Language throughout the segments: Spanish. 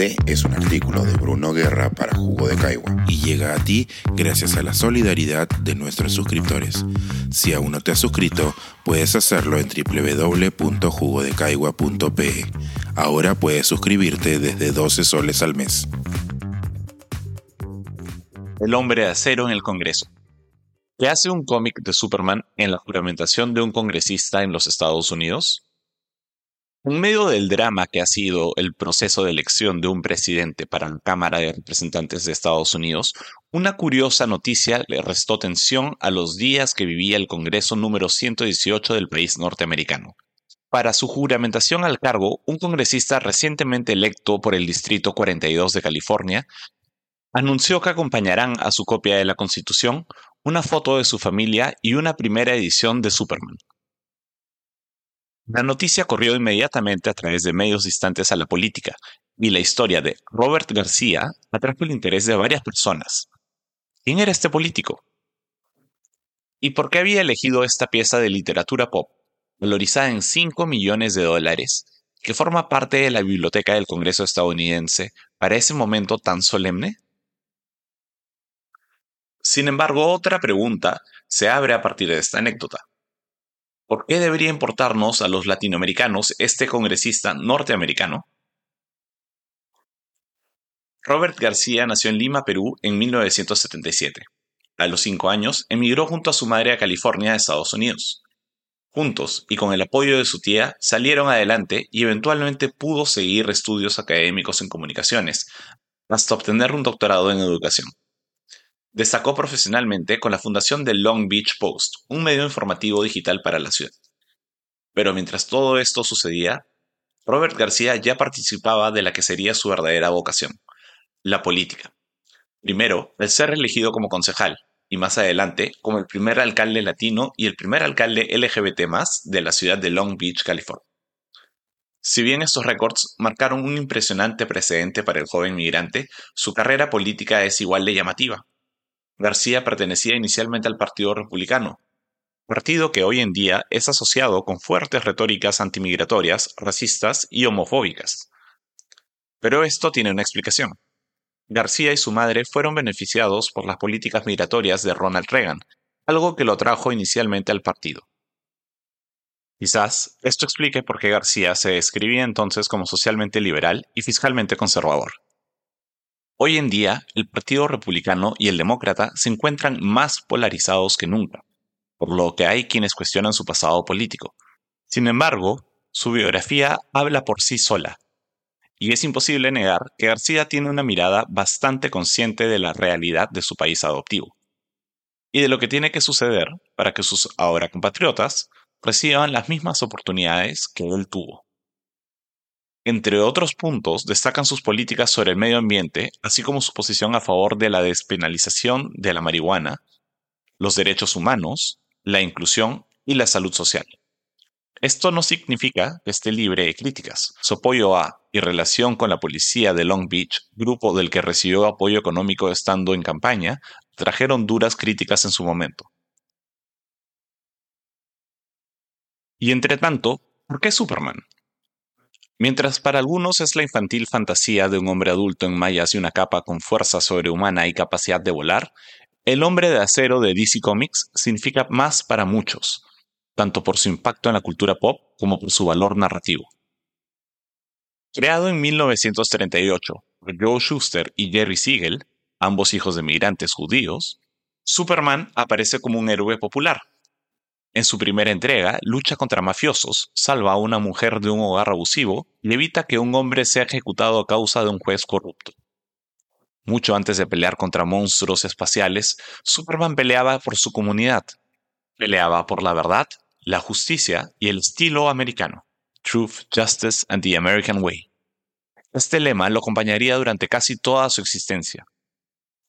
Es un artículo de Bruno Guerra para Jugo de Caigua y llega a ti gracias a la solidaridad de nuestros suscriptores. Si aún no te has suscrito, puedes hacerlo en www.jugodecaigua.pe. Ahora puedes suscribirte desde 12 soles al mes. El hombre de acero en el Congreso. ¿Qué hace un cómic de Superman en la juramentación de un congresista en los Estados Unidos? En medio del drama que ha sido el proceso de elección de un presidente para la Cámara de Representantes de Estados Unidos, una curiosa noticia le restó tensión a los días que vivía el Congreso número 118 del país norteamericano. Para su juramentación al cargo, un congresista recientemente electo por el Distrito 42 de California anunció que acompañarán a su copia de la Constitución una foto de su familia y una primera edición de Superman. La noticia corrió inmediatamente a través de medios distantes a la política, y la historia de Robert García atrajo el interés de varias personas. ¿Quién era este político? ¿Y por qué había elegido esta pieza de literatura pop, valorizada en 5 millones de dólares, que forma parte de la biblioteca del Congreso estadounidense para ese momento tan solemne? Sin embargo, otra pregunta se abre a partir de esta anécdota. ¿Por qué debería importarnos a los latinoamericanos este congresista norteamericano? Robert García nació en Lima, Perú, en 1977. A los cinco años, emigró junto a su madre a California, Estados Unidos. Juntos, y con el apoyo de su tía, salieron adelante y eventualmente pudo seguir estudios académicos en comunicaciones, hasta obtener un doctorado en educación. Destacó profesionalmente con la fundación del Long Beach Post, un medio informativo digital para la ciudad. Pero mientras todo esto sucedía, Robert García ya participaba de la que sería su verdadera vocación, la política. Primero, el ser elegido como concejal, y más adelante como el primer alcalde latino y el primer alcalde LGBT de la ciudad de Long Beach, California. Si bien estos récords marcaron un impresionante precedente para el joven migrante, su carrera política es igual de llamativa. García pertenecía inicialmente al Partido Republicano, partido que hoy en día es asociado con fuertes retóricas antimigratorias, racistas y homofóbicas. Pero esto tiene una explicación. García y su madre fueron beneficiados por las políticas migratorias de Ronald Reagan, algo que lo atrajo inicialmente al partido. Quizás esto explique por qué García se describía entonces como socialmente liberal y fiscalmente conservador. Hoy en día, el Partido Republicano y el Demócrata se encuentran más polarizados que nunca, por lo que hay quienes cuestionan su pasado político. Sin embargo, su biografía habla por sí sola, y es imposible negar que García tiene una mirada bastante consciente de la realidad de su país adoptivo, y de lo que tiene que suceder para que sus ahora compatriotas reciban las mismas oportunidades que él tuvo. Entre otros puntos, destacan sus políticas sobre el medio ambiente, así como su posición a favor de la despenalización de la marihuana, los derechos humanos, la inclusión y la salud social. Esto no significa que esté libre de críticas. Su apoyo a y relación con la policía de Long Beach, grupo del que recibió apoyo económico estando en campaña, trajeron duras críticas en su momento. Y entre tanto, ¿por qué Superman? Mientras para algunos es la infantil fantasía de un hombre adulto en mallas y una capa con fuerza sobrehumana y capacidad de volar, el hombre de acero de DC Comics significa más para muchos, tanto por su impacto en la cultura pop como por su valor narrativo. Creado en 1938 por Joe Schuster y Jerry Siegel, ambos hijos de migrantes judíos, Superman aparece como un héroe popular, en su primera entrega, lucha contra mafiosos, salva a una mujer de un hogar abusivo y evita que un hombre sea ejecutado a causa de un juez corrupto. Mucho antes de pelear contra monstruos espaciales, Superman peleaba por su comunidad. Peleaba por la verdad, la justicia y el estilo americano. Truth, Justice and the American Way. Este lema lo acompañaría durante casi toda su existencia.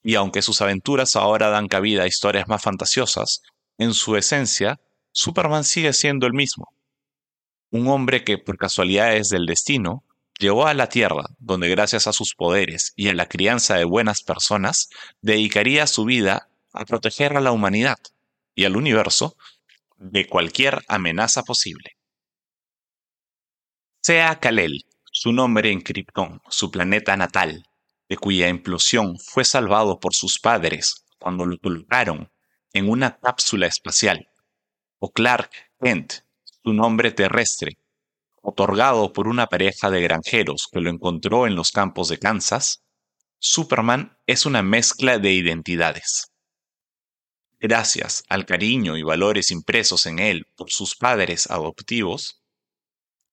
Y aunque sus aventuras ahora dan cabida a historias más fantasiosas, en su esencia Superman sigue siendo el mismo. Un hombre que, por casualidades del destino, llegó a la Tierra, donde gracias a sus poderes y a la crianza de buenas personas, dedicaría su vida a proteger a la humanidad y al universo de cualquier amenaza posible. Sea Kalel, su nombre en Krypton, su planeta natal, de cuya implosión fue salvado por sus padres cuando lo colocaron en una cápsula espacial, o Clark Kent, su nombre terrestre, otorgado por una pareja de granjeros que lo encontró en los campos de Kansas, Superman es una mezcla de identidades. Gracias al cariño y valores impresos en él por sus padres adoptivos,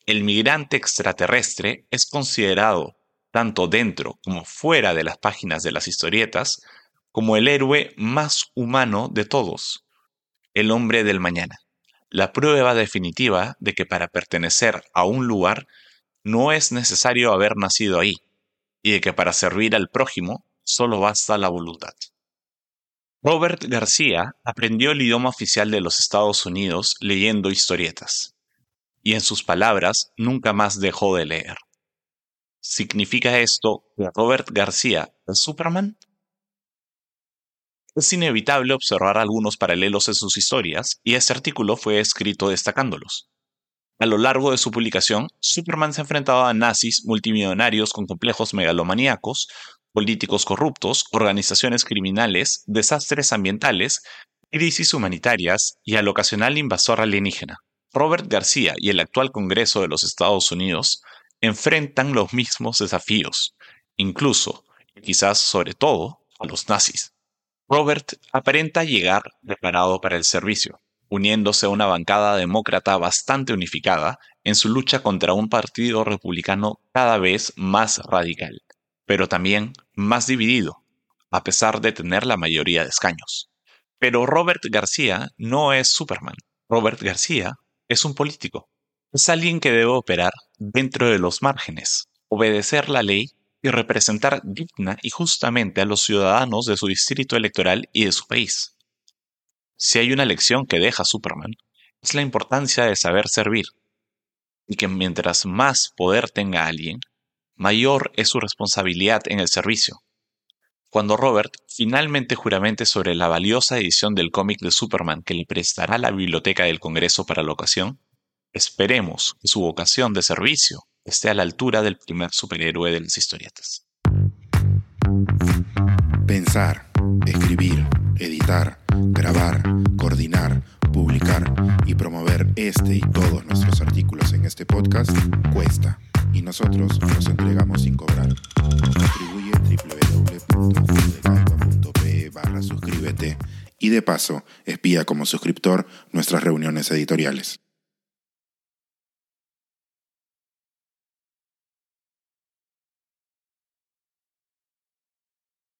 el migrante extraterrestre es considerado, tanto dentro como fuera de las páginas de las historietas, como el héroe más humano de todos, el hombre del mañana, la prueba definitiva de que para pertenecer a un lugar no es necesario haber nacido ahí, y de que para servir al prójimo solo basta la voluntad. Robert García aprendió el idioma oficial de los Estados Unidos leyendo historietas, y en sus palabras nunca más dejó de leer. ¿Significa esto que Robert García es Superman? Es inevitable observar algunos paralelos en sus historias, y este artículo fue escrito destacándolos. A lo largo de su publicación, Superman se ha enfrentado a nazis multimillonarios con complejos megalomaníacos, políticos corruptos, organizaciones criminales, desastres ambientales, crisis humanitarias y al ocasional invasor alienígena. Robert García y el actual Congreso de los Estados Unidos enfrentan los mismos desafíos, incluso, y quizás sobre todo, a los nazis. Robert aparenta llegar preparado para el servicio, uniéndose a una bancada demócrata bastante unificada en su lucha contra un partido republicano cada vez más radical pero también más dividido, a pesar de tener la mayoría de escaños. Pero Robert García no es Superman. Robert García es un político. Es alguien que debe operar dentro de los márgenes, obedecer la ley y representar digna y justamente a los ciudadanos de su distrito electoral y de su país. Si hay una lección que deja Superman, es la importancia de saber servir, y que mientras más poder tenga alguien, mayor es su responsabilidad en el servicio. Cuando Robert finalmente juramente sobre la valiosa edición del cómic de Superman que le prestará la biblioteca del Congreso para la ocasión, esperemos que su vocación de servicio esté a la altura del primer superhéroe de las historietas. Pensar, escribir, editar, grabar, coordinar, publicar y promover este y todos nuestros artículos en este podcast cuesta y nosotros los entregamos sin cobrar. Contribuye www.judecaigua.pe barra suscríbete y de paso espía como suscriptor nuestras reuniones editoriales.